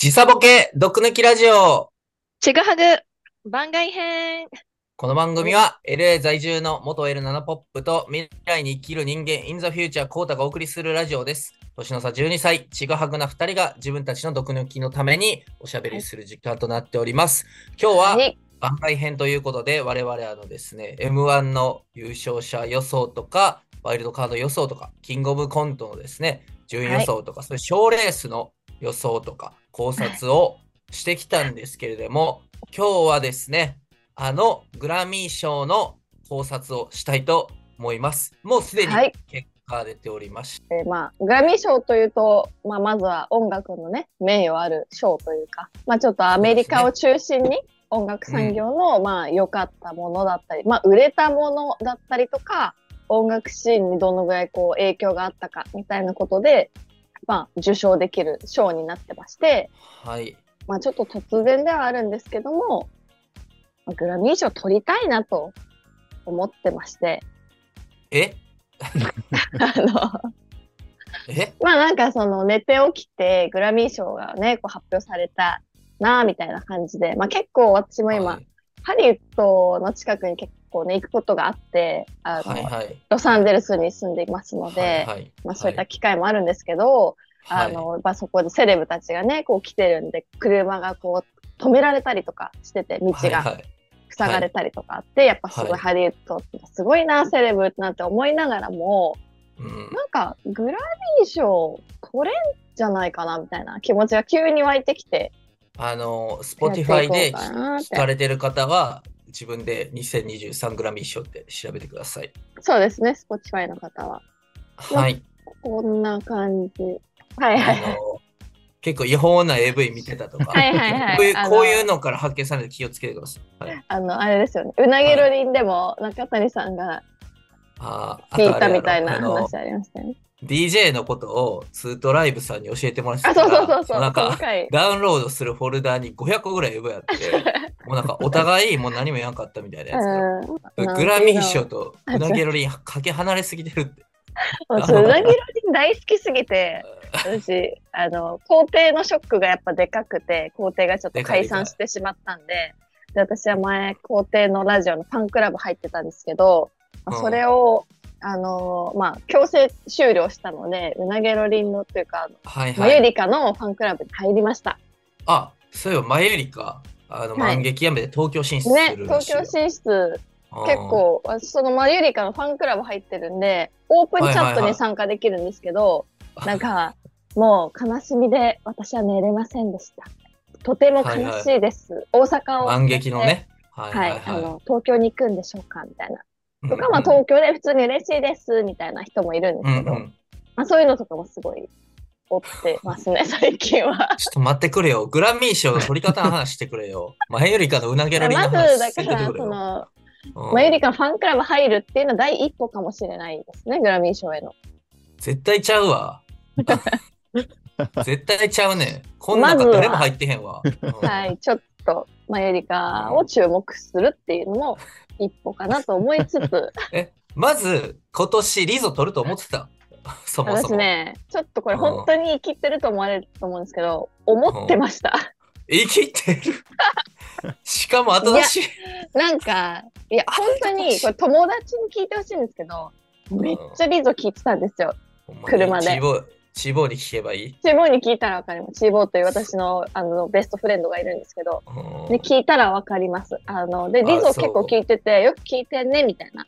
時差ボケ、毒抜きラジオ。ちぐはぐ番外編この番組は LA 在住の元 L7 ポップと未来に生きる人間 in the future コータがお送りするラジオです。年の差12歳、ちぐはぐな2人が自分たちの毒抜きのためにおしゃべりする時間となっております。今日ははい番外編ということで、我々あのですね、M1 の優勝者予想とか、ワイルドカード予想とか、キングオブコントのですね、順位予想とか、そういう賞レースの予想とか、考察をしてきたんですけれども、今日はですね、あのグラミー賞の考察をしたいと思います。もうすでにはい。結果が出ておりましえーまあ、グラミー賞というと、まあ、まずは音楽のね、名誉ある賞というか、まあ、ちょっとアメリカを中心に音楽産業の、まあ、良かったものだったり、まあ、売れたものだったりとか、音楽シーンにどのぐらいこう影響があったかみたいなことで、まあ、受賞できる賞になってまして、た。はい。まあ、ちょっと突然ではあるんですけども、まあグラミー賞取りたいなと思ってまして、え？あの、え？まあなんかその寝て起きてグラミー賞がね、こう発表されたなあみたいな感じで、まあ結構私も今、はいハリウッドの近くに結構ね、行くことがあって、あの、はいはい。ロサンゼルスに住んでいますので、はいはい。まあそういった機会もあるんですけど、はい。あの、まあそこでセレブたちがね、こう来てるんで、車がこう止められたりとかしてて、道が。はいはい。塞がれたりとかあって、やっぱすごいはい。ハリウッドってすごいな、セレブってなんて思いながらも、うん。なんか、グラミー賞取れんじゃないかなみたいな気持ちが急に湧いてきて、あの、やって Spotify いこでうかなって聞かれてる方は、自分で2023グラミー賞って調べてください。そうですね、Spotify の方は。はい。こんな感じ。はいはい結構違法な AV 見てたとか、はいはいはい こういうあのこういうのから発見されて気をつけてください。はい、あの、あれですよね。うなげろりんでも中谷さんがあーあ聞いたみたいな話ありましたよね。DJ のことをツートライブさんに教えてもらってあ、たからそうそうそうそう。なんか。ダウンロードするフォルダに500個ぐらい AV あって、もうなんかお互いもう何も言わんかったみたいなやつグラミー賞とうなげろりんかけ離れすぎてるって。もうなぎろりん大好きすぎて、私、あの、校庭のショックがやっぱでかくて、校庭がちょっと解散してしまったんで、で私は前、校庭のラジオのファンクラブ入ってたんですけど、それを、あのまあ、強制終了したので、うなげろりんのっていうか、はいはい。マユリカのファンクラブに入りました。あ、そういえばマユリカ、あの、はい満劇やめて東京進出ね。東京進出、うん結構、私そのマユリカのファンクラブ入ってるんで、オープンチャットはいはいはいに参加できるんですけど、なんか、もう悲しみで私は寝れませんでした。とても悲しいです。大阪を。満劇の。ね。はいは、はいいあはの、東京に行くんでしょうかみたいな。い。とか、まあ、東京で普通に嬉しいです、みたいな人もいるんですけど、うんうんまあ、そういうのとかもすごい追ってますね、最近は。ちょっと待ってくれよ。グラミー賞の取り方の話してくれよ。マユリカのうなげらりのまず、話しだから、そてくれよ。の、うんマユリカのファンクラブ入るっていうのは第一歩かもしれないですね、グラミー賞への。絶対ちゃうわ。絶対ちゃうねん。こんなんか誰も入ってへんわ。うんはい、ちょっとマユリカを注目するっていうのも 一歩かなと思いつつ、え、まず、今年リゾ取ると思ってた？そもそも。私ね、ちょっとこれ本当に生きてると思われると思うんですけど、思ってました。生きてる？しかも新しい。なんか、いや、本当にこれ友達に聞いてほしいんですけど、めっちゃリゾ聞いてたんですよ。車でチーボーに聞けばいい？チーボーに聞いたらわかります。チーボーという私のあのベストフレンドがいるんですけど、うんで聞いたらわかります。あの、で、リゾ結構聞いてて、よく聞いてんね、みたいな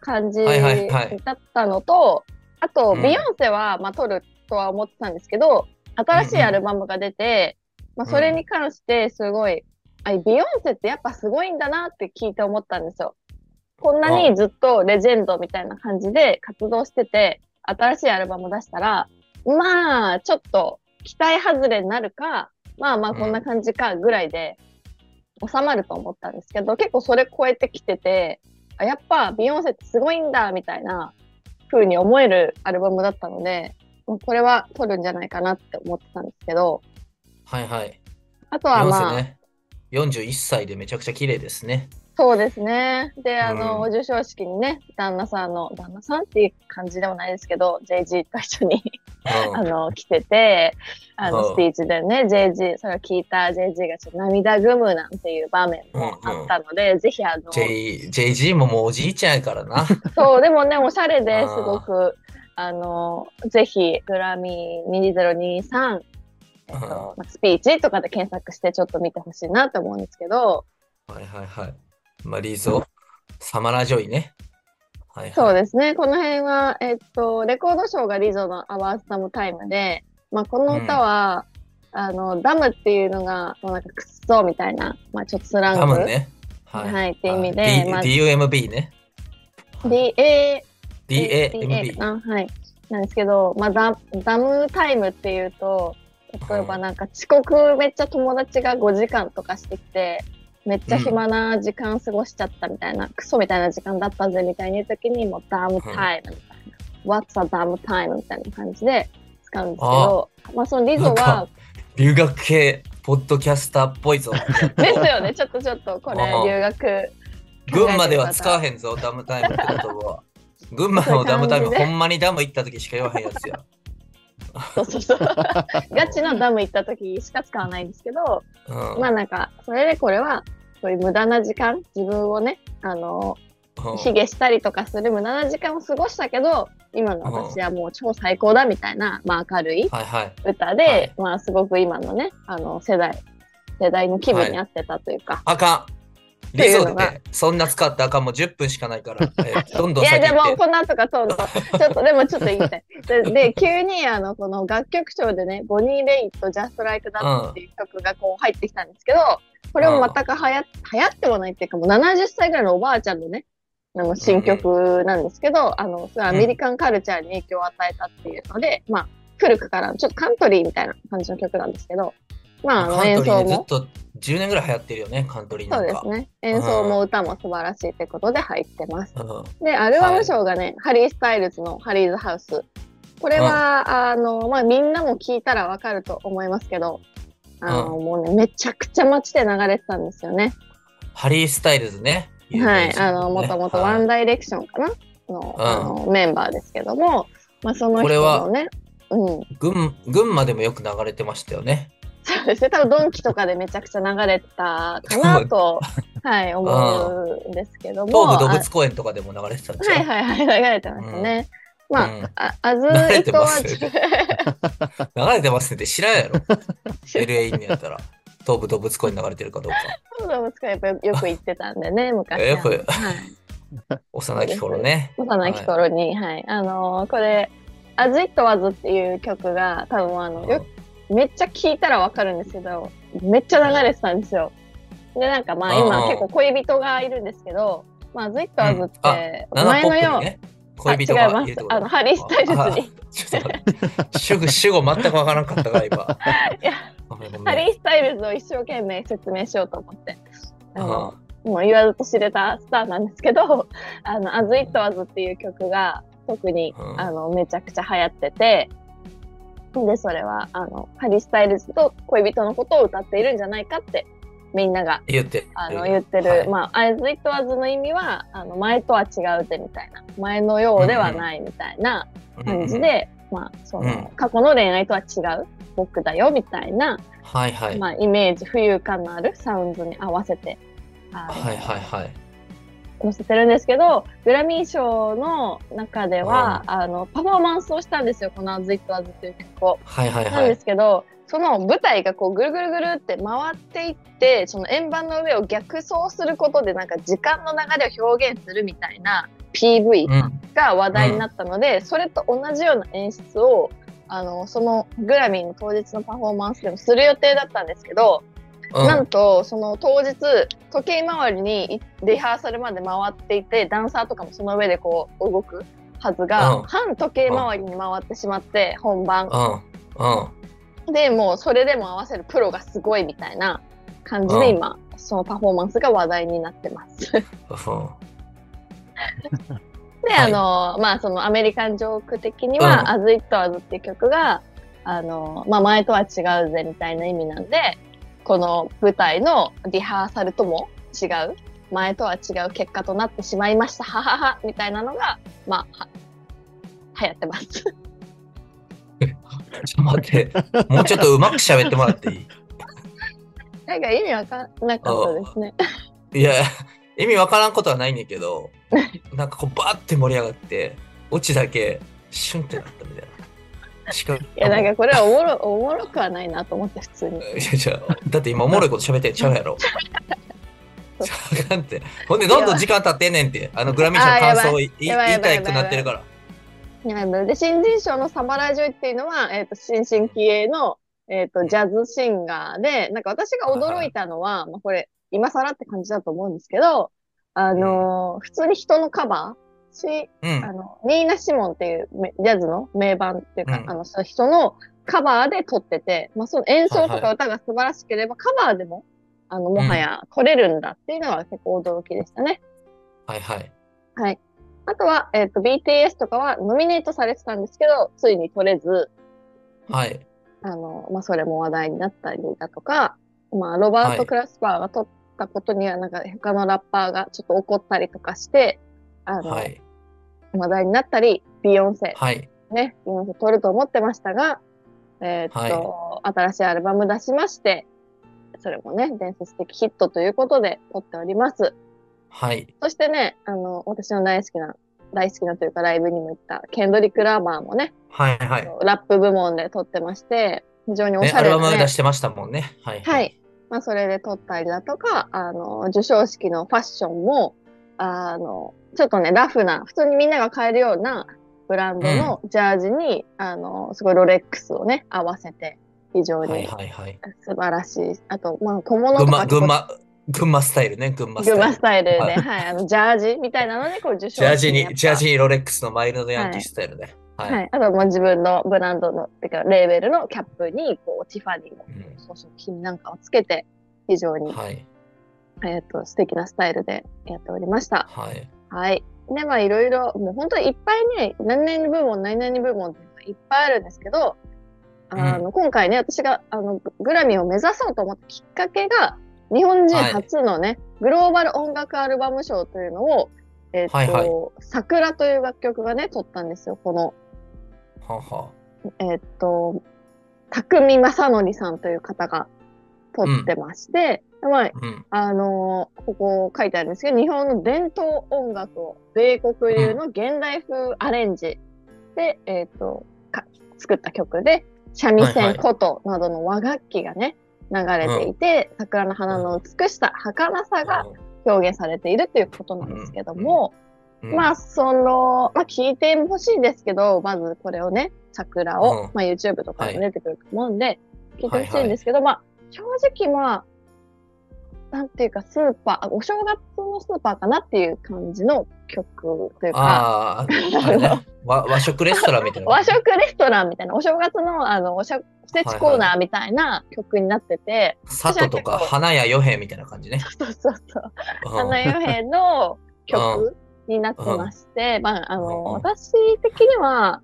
感じはいはいはいだったのと、あと、うんビヨンセは、まあ、撮るとは思ってたんですけど、新しいアルバムが出て、まあ、それに関してすごい、あ、ビヨンセってやっぱすごいんだなって聞いて思ったんですよ。こんなにずっとレジェンドみたいな感じで活動してて、新しいアルバム出したら、まあ、ちょっと期待外れになるか、まあまあこんな感じかぐらいで収まると思ったんですけど、結構それ超えてきてて、あやっぱビヨンセってすごいんだみたいな風に思えるアルバムだったので、これは撮るんじゃないかなって思ってたんですけど、はいはい。あとはまあ、セね。41歳でめちゃくちゃ綺麗ですね。そうですね。で、あの、うん。授賞式にね、旦那さんの、旦那さんっていう感じでもないですけど、JG と一緒に、あの、来てて、あの、うん。スピーチでね、JG、それを聞いた JG がちょっと涙ぐむなんていう場面もあったので、ぜひあの、J、JG ももうおじいちゃんやからな。そう、でもね、おしゃれですごく、あの、ぜひ、グラミー2023、えっと、まあスピーチとかで検索してちょっと見てほしいなと思うんですけど、はいはいはい。まあ、リゾ、サマラジョイね。はいはい。そうですね。この辺は、えっと、レコードショーがリゾのアワースタムタイムで、まあ、この歌は、あの、ダムっていうのが、もうなんか、くっそみたいな、まあ、ちょっとスラング。多分ね。はいって意味でまあ DUMB ね。DA、DAMB。あはい。なんですけど、まあ、ダダムタイムっていうと、例えばうんなんか遅刻めっちゃ友達が5時間とかしてきて、めっちゃ暇な時間過ごしちゃったみたいな、クソみたいな時間だったぜみたいに言うときに、もうダムタイムみたいな、What's a damn time? みたいな感じで使うんですけど、まあそのリゾは留学系ポッドキャスターっぽいぞ。ですよね、ちょっとちょっとこれああ留学。群馬では使わへんぞ、ダムタイムって言葉は。群馬のダムタイム、ほんまにダム行った時しか言わへんやつや。そうそうそう。ガチのダム行った時しか使わないんですけど、うん。まあなんか、それでこれは、そういう無駄な時間、自分をね、あの、うん卑下したりとかする無駄な時間を過ごしたけど、今の私はもう超最高だみたいな、まあ明るいはいはい。歌で、はいまあすごく今のね、あの世代、世代の気分に合ってたというか。あかん。ていうで、そんな使ったらあかん。もう10分しかないから。えー どんどんいやで。もこの後がそうの、ちょっとでもちょっと言いたい。で、で急にあのこの楽曲賞でね、ボニー・レイと Just Like That っていう曲がこう入ってきたんですけど、これも全くはや流行ってもないっていうか、もう70歳ぐらいのおばあちゃんのね、あの新曲なんですけど、あの、それはアメリカンカルチャーに影響を与えたっていうので、まあ、古くからちょっとカントリーみたいな感じの曲なんですけど、まあ、演カントリー奏も、ねずっと10年ぐらい流行ってるよね、カントリー。そうんですね。演奏も歌も素晴らしいということで入ってます。うんで、アルバム賞がね、ハリー・スタイルズのハリーズ・ハウス。これは、あの、まあ、みんなも聞いたらわかると思いますけど、あの、もうね、めちゃくちゃ街で流れてたんですよね。ハリー・スタイルズね。はい。あの、もともとワンダダイレクションかなの,、うんあのメンバーですけども、まあ、その人これはのね、うん。群群馬でもよく流れてましたよね。そうですね。多分ドンキとかでめちゃくちゃ流れたかなと、はい、思うんですけども。東武動物公園とかでも流れてたんですよ。はいはいはい、流れてましたね。まあ、うんあ、あずいとは流れてますねって知らんやろ。LA にやったら。東武動物公園流れてるかどうか。動物館やっぱよく行ってたんでね、昔は。よくはい。幼き頃ね。幼き頃に、はい。あのーこれ、As It Was っていう曲が、多分あの、よめっちゃ聴いたらわかるんですけど、めっちゃ流れてたんですよ。で、なんかまあうん今結構恋人がいるんですけど、まあ As It Was って、ナナポッ前のようね。恋人がいるあのハリースタイルズに主語、主語全くわからんかったから今。いやハリー・スタイルズを一生懸命説明しようと思って。あの、うんもう言わずと知れたスターなんですけど、あの、As It Was っていう曲が特に、うんあの、めちゃくちゃ流行ってて、で、それは、あの、ハリー・スタイルズと恋人のことを歌っているんじゃないかって、みんなが、言って。あの、言ってる、はい。まあ、As It Was の意味は、あの、前とは違うぜみたいな、前のようではないみたいな感じで、まあ、その、うん。過去の恋愛とは違う僕だよみたいな、はいはい。まあ、イメージ、浮遊感のあるサウンドに合わせて、はいはいはい。載せてるんですけど、グラミー賞の中では、あの、パフォーマンスをしたんですよ、この As It Was という曲を。はいはいなんではい。すけど、その舞台がこうぐるぐるぐるって回っていって、その円盤の上を逆走することでなんか時間の流れを表現するみたいな PV うん。が話題になったので、それと同じような演出を、あの、そのグラミーの当日のパフォーマンスでもする予定だったんですけど、うんなんと、その当日、時計回りにリハーサルまで回っていて、ダンサーとかもその上でこう動くはずが、うん反時計回りに回ってしまって、本番。うん。うん。で、もうそれでも合わせるプロがすごいみたいな感じでうん今、そのパフォーマンスが話題になってます。で、うんあの、まあそのアメリカンジョーク的には、うん As It Was っていう曲が、あの、まあ前とは違うぜみたいな意味なんで、この舞台のリハーサルとも違う前とは違う結果となってしまいました。ははは、みたいなのが、まあ、は流行ってます。ちょっと待って、もうちょっとうまく喋ってもらっていい？なんか意味わかんなかったですね。いや、意味わからんことはないんだけど、なんかこうバーって盛り上がって、オチだけシュンってなったみたいな。しかいいや、なんかこれはおもろ、おもろくはないなと思って、普通に。いやじゃあだって今おもろいこと喋ってんちゃうやろ。ちゃんって。ほんで、どんどん時間経ってんねんって。あのグラミー賞の感想をい言いやばいくなってるから。で、新人賞のサマラジョイっていうのは、えっ、と、新進気鋭の、えっ、と、ジャズシンガーで、なんか私が驚いたのは、まあこれ、今更って感じだと思うんですけど、あのー普通に人のカバーし、うんあ。の、ニーナ・シモンっていうめジャズの名盤っていうか、うんあの、その人のカバーで撮ってて、まあその演奏とはいはか歌が素晴らしければ、カバーでも、あの、もはや撮れるんだっていうのは結構驚きでしたね。はいはい。はい。あとは、えっ、と、BTS とかはノミネートされてたんですけど、ついに取れず、はい。あの、まあ、それも話題になったりだとか、まあ、ロバート・はいクラスパーが取ったことには、なんか、他のラッパーがちょっと怒ったりとかして、あの、はい。話題になったり、ビヨンセ、はい。ね、ビヨンセ取ると思ってましたが、えーっと、新しいアルバム出しまして、それもね、伝説的ヒットということで取っております。はい。そしてね、あの、私の大好きな、大好きなというかライブにも行った、ケンドリック・ラーマーもね、はいはい。ラップ部門で撮ってまして、非常におね、アルバしゃれな、ねム出してましたもんね。はい。はい。まあ、それで撮ったりだとか、あの、授賞式のファッションも、あの、ちょっとね、ラフな、普通にみんなが買えるようなブランドのジャージに、あの、すごいロレックスをね、合わせて、非常はいにはいはい。素晴らしい。あと、まあ、小物とか群馬、群馬スタイルね。群馬スタイル。群馬スタイルで、ははいい、あの、ジャージみたいなので、こう、受賞ジャージに、ジャージにロレックスのマイルドヤンキースタイルね。はい。はい。あと、もう自分のブランドの、てか、レーベルのキャップに、こう、ティファニーのうん装飾品なんかをつけて、非常に、はい。えっ、と、素敵なスタイルでやっておりました。はい。はい。で、まあ、いろいろ、もう本当にいっぱいね、何々部門、何々部門っていっぱいあるんですけど、あの、今回ね、私が、あの、ググラミーを目指そうと思ったきっかけが、日本人初のね、グローバル音楽アルバム賞というのを、えっ、と、はいはい桜という楽曲がね、取ったんですよ。この、はは。えっ、と、匠正則さんという方が取ってまして、まあ、うん。あのーここ書いてあるんですけど、日本の伝統音楽を米国流の現代風アレンジで、えっ、とか、作った曲で、三味線、はいはい琴などの和楽器がね、流れていて、桜の花の美しさ、儚さが表現されているということなんですけども、うん、まあ、その、まあ、聞いてほしいんですけど、まずこれをね、桜を、うん。まあ、YouTube とかはいも出てくると思うんで、聞いてほしいんですけど、まあ、正直まあ、なんていうか、スーパー、あお正月のスーパーかなっていう感じの曲というか、ああ、あれ？ね。和和食レストランみたいな？和食レストランみたいな、お正月のあの、おしゃ、おせちコーナーみたいな曲になってて、佐渡とか花屋与兵みたいな感じね。そうそうそう。うん。花代編の曲になってまして、まあ、あの、うん私的には、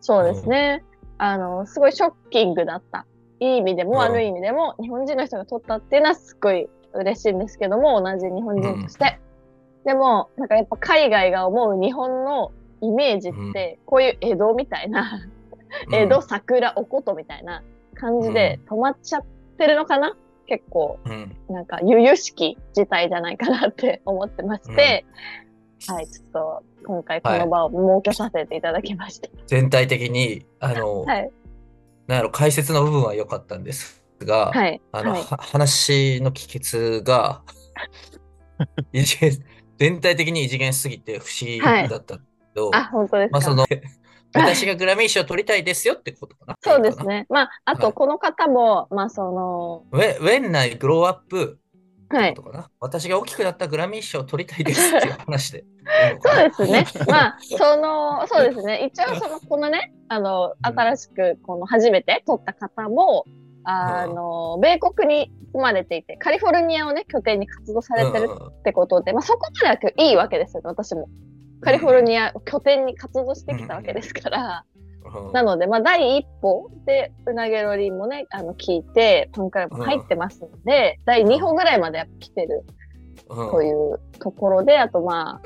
そうですね、あの、すごいショッキングだった。いい意味でもうん。悪い意味でも、日本人の人が撮ったっていうのはすっごい嬉しいんですけども、同じ日本人として。でも、なんかやっぱ海外が思う日本のイメージって、こういう江戸みたいな、江戸、桜、おことみたいな感じで止まっちゃってるのかな？結構。うん。なんか、由々しき事態じゃないかなって 思ってまして、はい、ちょっと、今回この場を設けさせていただきました。全体的に、あの、はい、なんやろ、解説の部分は良かったんですが、はい、あの、はい。は話の帰結が、異次元、全体的に異次元すぎて不思議だったけど、あ、本当ですか？まあその、私がグラミー賞取りたいですよってことかな？そうですね。まあ、あと、はいこの方も、まあ、その、When, I grow up はいと。かな？私が大きくなったグラミー賞を取りたいですっていう話で そうな。ですね。まあ、その、そうですね。一応、その、このね、あの、新しく、この、初めて取った方も、あの、米国に住まれていて、カリフォルニアをね、拠点に活動されてるってことで、まあ、そこまではいいわけですよね、私も。カリフォルニアを拠点に活動してきたわけですから。うんなので、まあ、第一歩で、うなげろりもね、あの、聞いて、ファンクラブも入ってますので、第二歩ぐらいまでやっぱ来てるうん。というところで、あとまあ、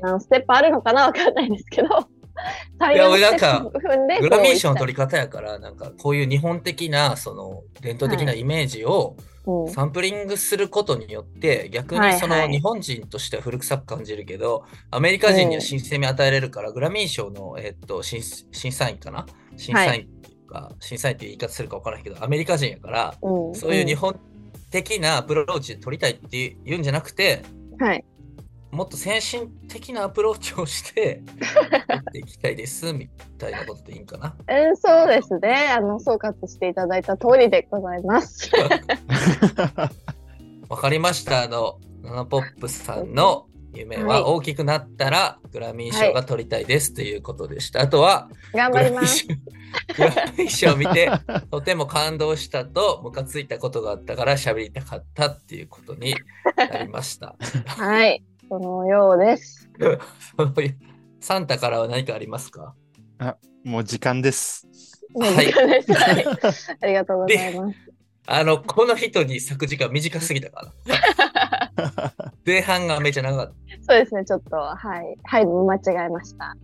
何ステップあるのかなわかんないですけど、最いや俺なんかグラミー賞の取り方やから、なんかこういう日本的な、その伝統的なイメージをうん。サンプリングすることによって、逆にその日本人としては古臭く感じるけど、アメリカ人には新鮮味与えれるから、グラミー賞の、えっと、審審査員かな？審査員っていうか、審査員っていう言い方するか分からないけど、アメリカ人やから、うん。そういう日本的なアプローチで取りたいっていうんじゃなくて、うんはい。もっと先進的なアプローチをして、やっていきたいです、みたいなことでいいんかな。うん、そうですね。あの、総括していただいた通りでございます。わかりました。あの、ナナポップさんの夢は大きくなったらグラミー賞が取りたいですということでした。あとは、頑張ります。賞、グラミー賞を見て、とても感動したと、ムカついたことがあったから喋りたかったっていうことになりました。はい。そのようです。サンタからは何かありますか？もう時間です。はい時間ですはいありがとうございます。あの、この人に咲く時間短すぎたかな。前半がめちゃ長かった。そうですね。ちょっと、はい。配分間違えました。